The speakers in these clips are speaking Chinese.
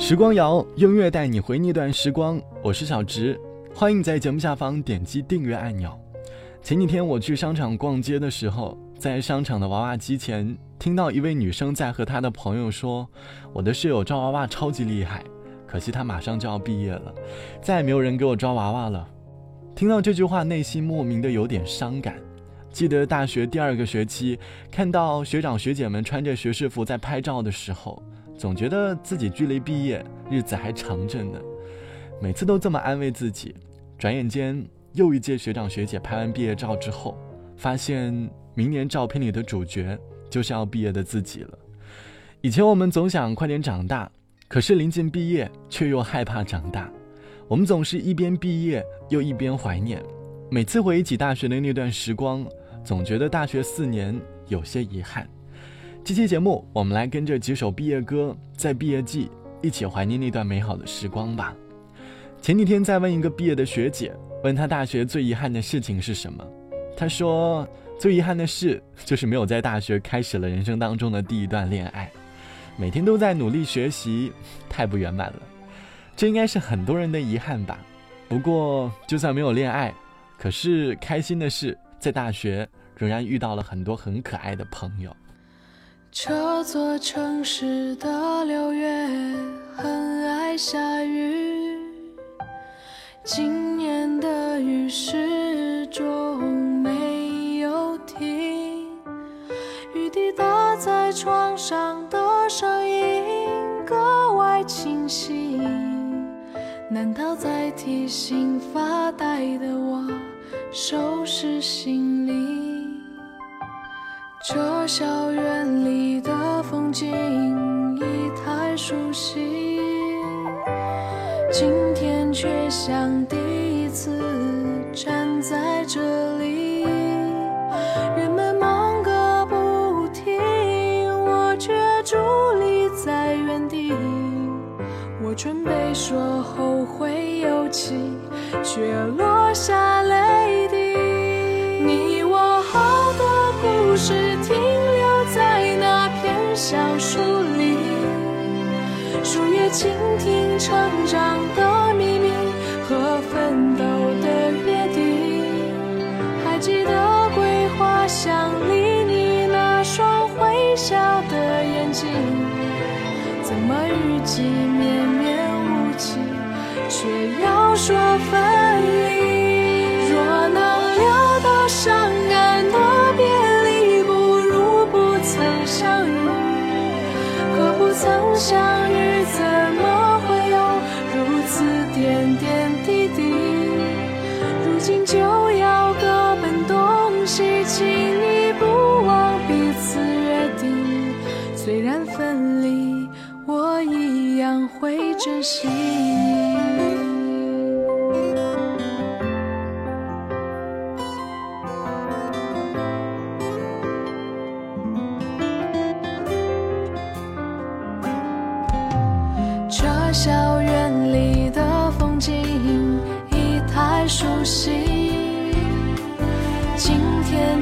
时光谣，音乐带你回那段时光。我是小直，欢迎在节目下方点击订阅按钮。前几天我去商场逛街的时候，在商场的娃娃机前，听到一位女生在和她的朋友说：“我的室友抓娃娃超级厉害，可惜她马上就要毕业了，再也没有人给我抓娃娃了。”听到这句话，内心莫名的有点伤感。记得大学第二个学期，看到学长学姐们穿着学士服在拍照的时候。总觉得自己距离毕业日子还长着呢，每次都这么安慰自己。转眼间，又一届学长学姐拍完毕业照之后，发现明年照片里的主角就是要毕业的自己了。以前我们总想快点长大，可是临近毕业却又害怕长大。我们总是一边毕业又一边怀念。每次回忆起大学的那段时光，总觉得大学四年有些遗憾。这期节目，我们来跟着几首毕业歌，在毕业季一起怀念那段美好的时光吧。前几天在问一个毕业的学姐，问她大学最遗憾的事情是什么，她说最遗憾的事就是没有在大学开始了人生当中的第一段恋爱，每天都在努力学习，太不圆满了。这应该是很多人的遗憾吧。不过就算没有恋爱，可是开心的是在大学仍然遇到了很多很可爱的朋友。这座城市的六月很爱下雨，今年的雨始终没有停，雨滴打在窗上的声音格外清晰，难道在提醒发呆的我收拾行李？校园里的风景已太熟悉，今天却像第一次站在这里。人们忙个不停，我却伫立在原地。我准备说后会有期，却落下泪滴。你我好多故事听。小树林，树叶倾听成长的秘密和奋斗的约定。还记得桂花香里你那双会笑的眼睛，怎么日记绵绵无期，却要说分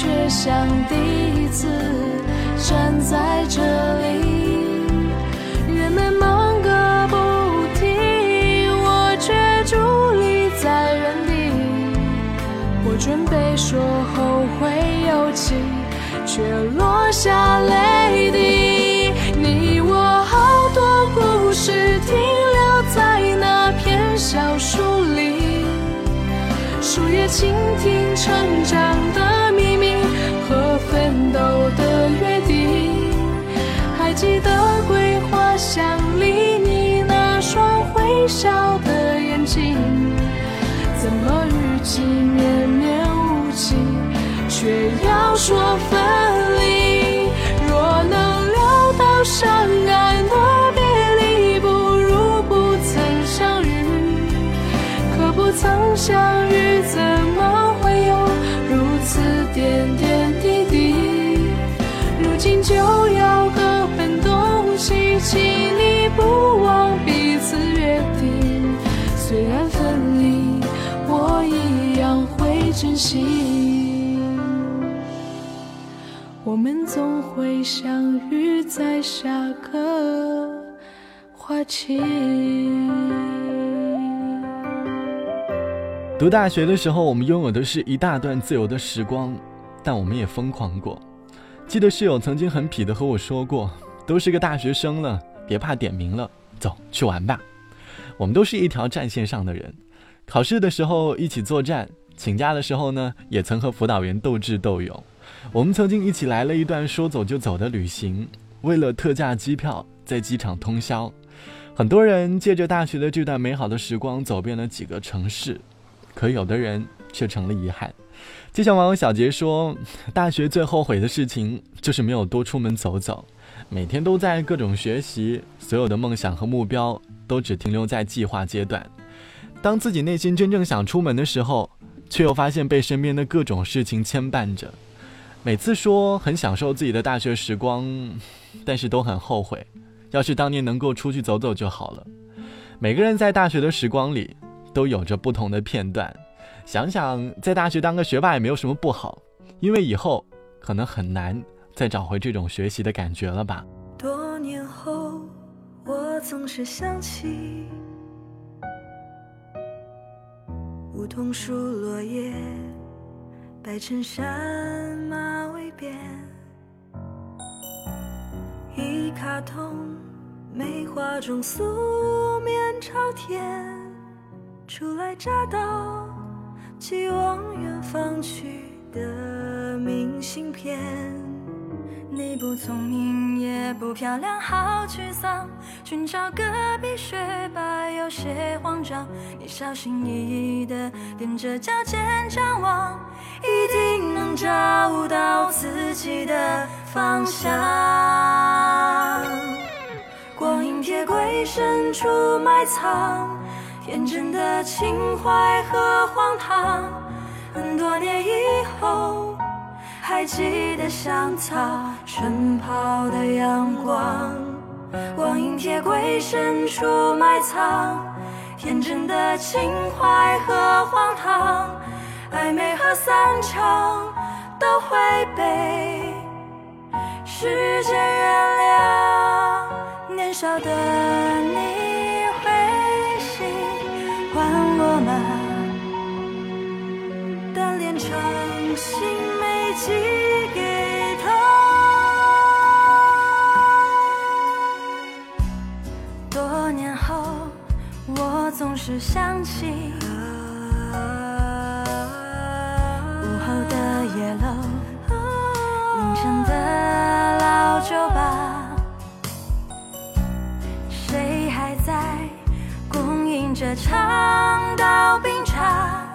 却像第一次站在这里。人们忙个不停，我却伫立在原地。我准备说后会有期，却落下泪滴。你我好多故事停留在那片。小树林，树叶倾听成长的记得桂花香里你那双会笑的眼睛，怎么日记绵绵无期，却要说分。们总会相遇在下个。花期。读大学的时候，我们拥有的是一大段自由的时光，但我们也疯狂过。记得室友曾经很痞的和我说过：“都是个大学生了，别怕点名了，走去玩吧。”我们都是一条战线上的人，考试的时候一起作战，请假的时候呢，也曾和辅导员斗智斗勇。我们曾经一起来了一段说走就走的旅行，为了特价机票在机场通宵。很多人借着大学的这段美好的时光走遍了几个城市，可有的人却成了遗憾。就像网友小杰说，大学最后悔的事情就是没有多出门走走，每天都在各种学习，所有的梦想和目标都只停留在计划阶段。当自己内心真正想出门的时候，却又发现被身边的各种事情牵绊着。每次说很享受自己的大学时光，但是都很后悔。要是当年能够出去走走就好了。每个人在大学的时光里，都有着不同的片段。想想在大学当个学霸也没有什么不好，因为以后可能很难再找回这种学习的感觉了吧。多年后，我总是想起梧桐树落叶，白衬衫马尾辫，一卡通梅花中素面朝天，初来乍到。寄往远方去的明信片，你不聪明也不漂亮，好沮丧。寻找隔壁学霸有些慌张，你小心翼翼地踮着脚尖张望，一定能找到自己的方向。光阴铁轨深处埋藏。天真的情怀和荒唐，很多年以后，还记得香草晨跑的阳光。光阴铁轨深处埋藏，天真的情怀和荒唐，暧昧和散场都会被时间原谅。年少的后，我总是想起午后的夜楼，凌晨的老酒吧，谁还在供应着茶？倒冰茶，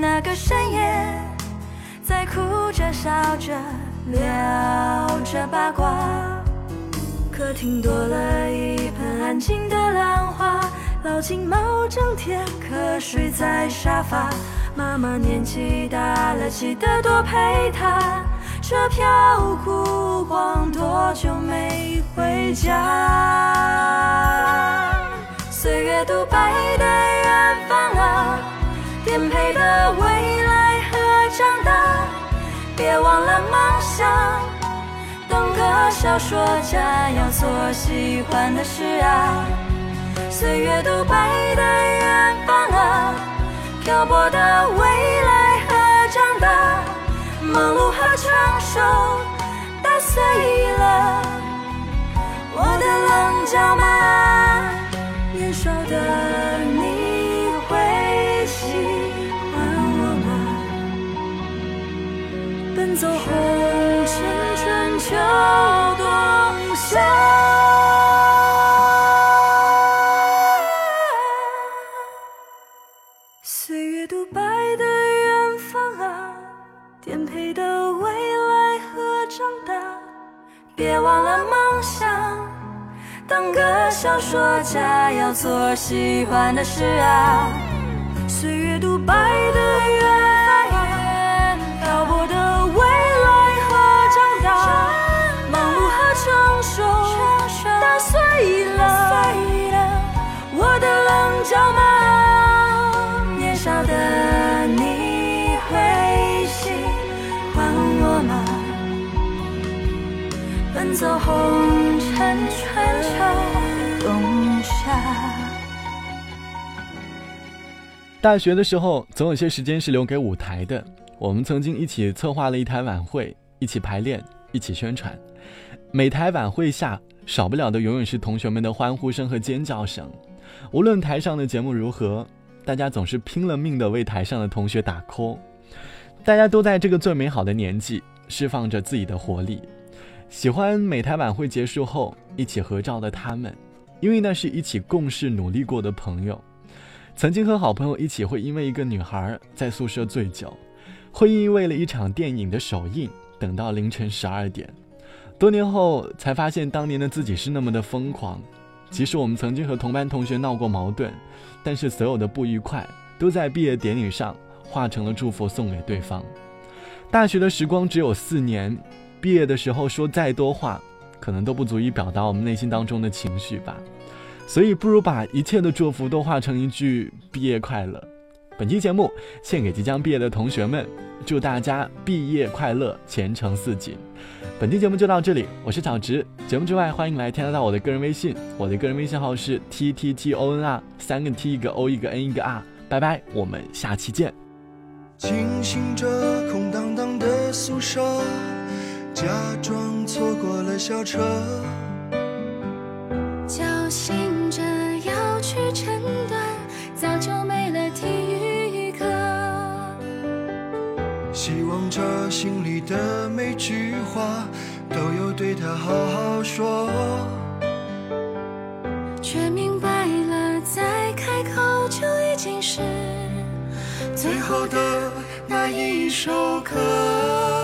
那个深夜，在哭着笑着聊着八卦。客厅多了一盆安静的兰花，老金猫整天瞌睡在沙发。妈妈年纪大了，记得多陪她。车票哭黄，多久没回家？岁月独白的远方啊。颠沛的未来和长大，别忘了梦想。个小说家要做喜欢的事啊。岁月独白的远方啊，漂泊的未来和长大，忙碌和成熟打碎了我的棱角吗？年少的别忘了梦想。当个小说家，要做喜欢的事啊。岁月独白的走红尘春秋冬夏。大学的时候总有些时间是留给舞台的。我们曾经一起策划了一台晚会一起排练一起宣传。每台晚会下少不了的永远是同学们的欢呼声和尖叫声。无论台上的节目如何大家总是拼了命的为台上的同学打 call 大家都在这个最美好的年纪释放着自己的活力。喜欢每台晚会结束后一起合照的他们，因为那是一起共事努力过的朋友。曾经和好朋友一起会因为一个女孩在宿舍醉酒，会因为了一场电影的首映等到凌晨十二点。多年后才发现，当年的自己是那么的疯狂。即使我们曾经和同班同学闹过矛盾，但是所有的不愉快都在毕业典礼上化成了祝福送给对方。大学的时光只有四年，毕业的时候说再多话，可能都不足以表达我们内心当中的情绪吧。所以，不如把一切的祝福都化成一句“毕业快乐”。本期节目献给即将毕业的同学们，祝大家毕业快乐，前程似锦。本期节目就到这里，我是小直。节目之外，欢迎来添加到我的个人微信，我的个人微信号是 t t t o n r，三个 t 一个 o 一个 n 一个 r。拜拜，我们下期见。清醒着空荡荡的宿舍，假装错过了校车。侥幸着要去诊断，早就没了体育课希望着心里的每句话都有对他好好说，却明白了再开口就已经是最后的那一首歌。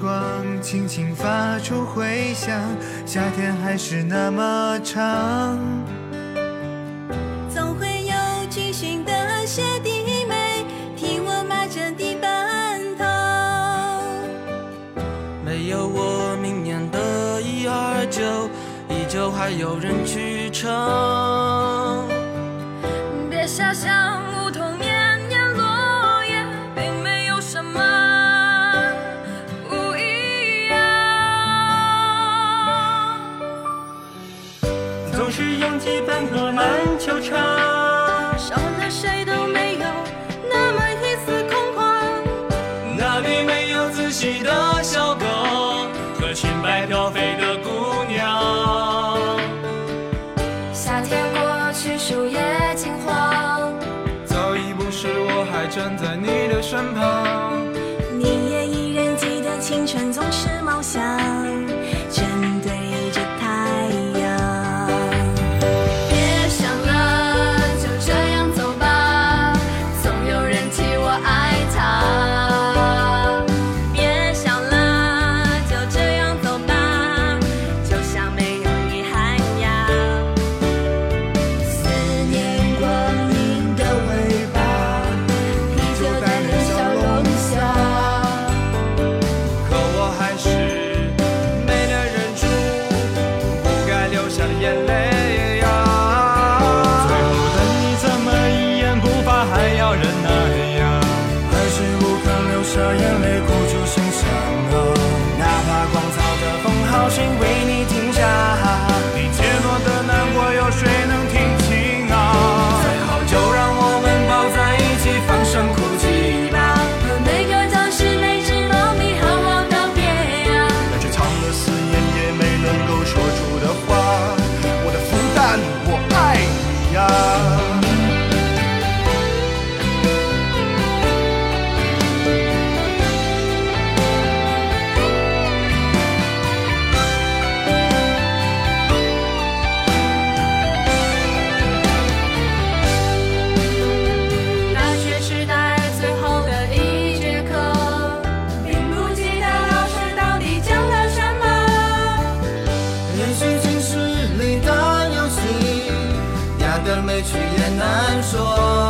光轻轻发出回响夏天还是那么长。总会有清星的鞋底没替我买着地板头没有我明年的一二九依旧还有人去唱别瞎想。是拥挤奔波满球场，少了谁都没有那么一丝空旷。那里没有仔细的小狗和裙摆飘飞的姑娘。夏天过去，树叶金黄，早已不是我还站在你的身旁，委屈也难说。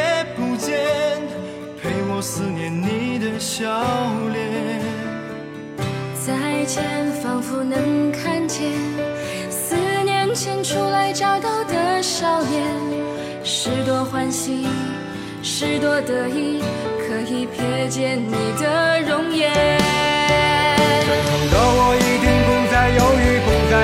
也不见，陪我思念你的笑脸。再见，仿佛能看见四年前初来乍到的少年，是多欢喜，是多得意，可以瞥见你的容颜。等的我一定不再犹豫，不再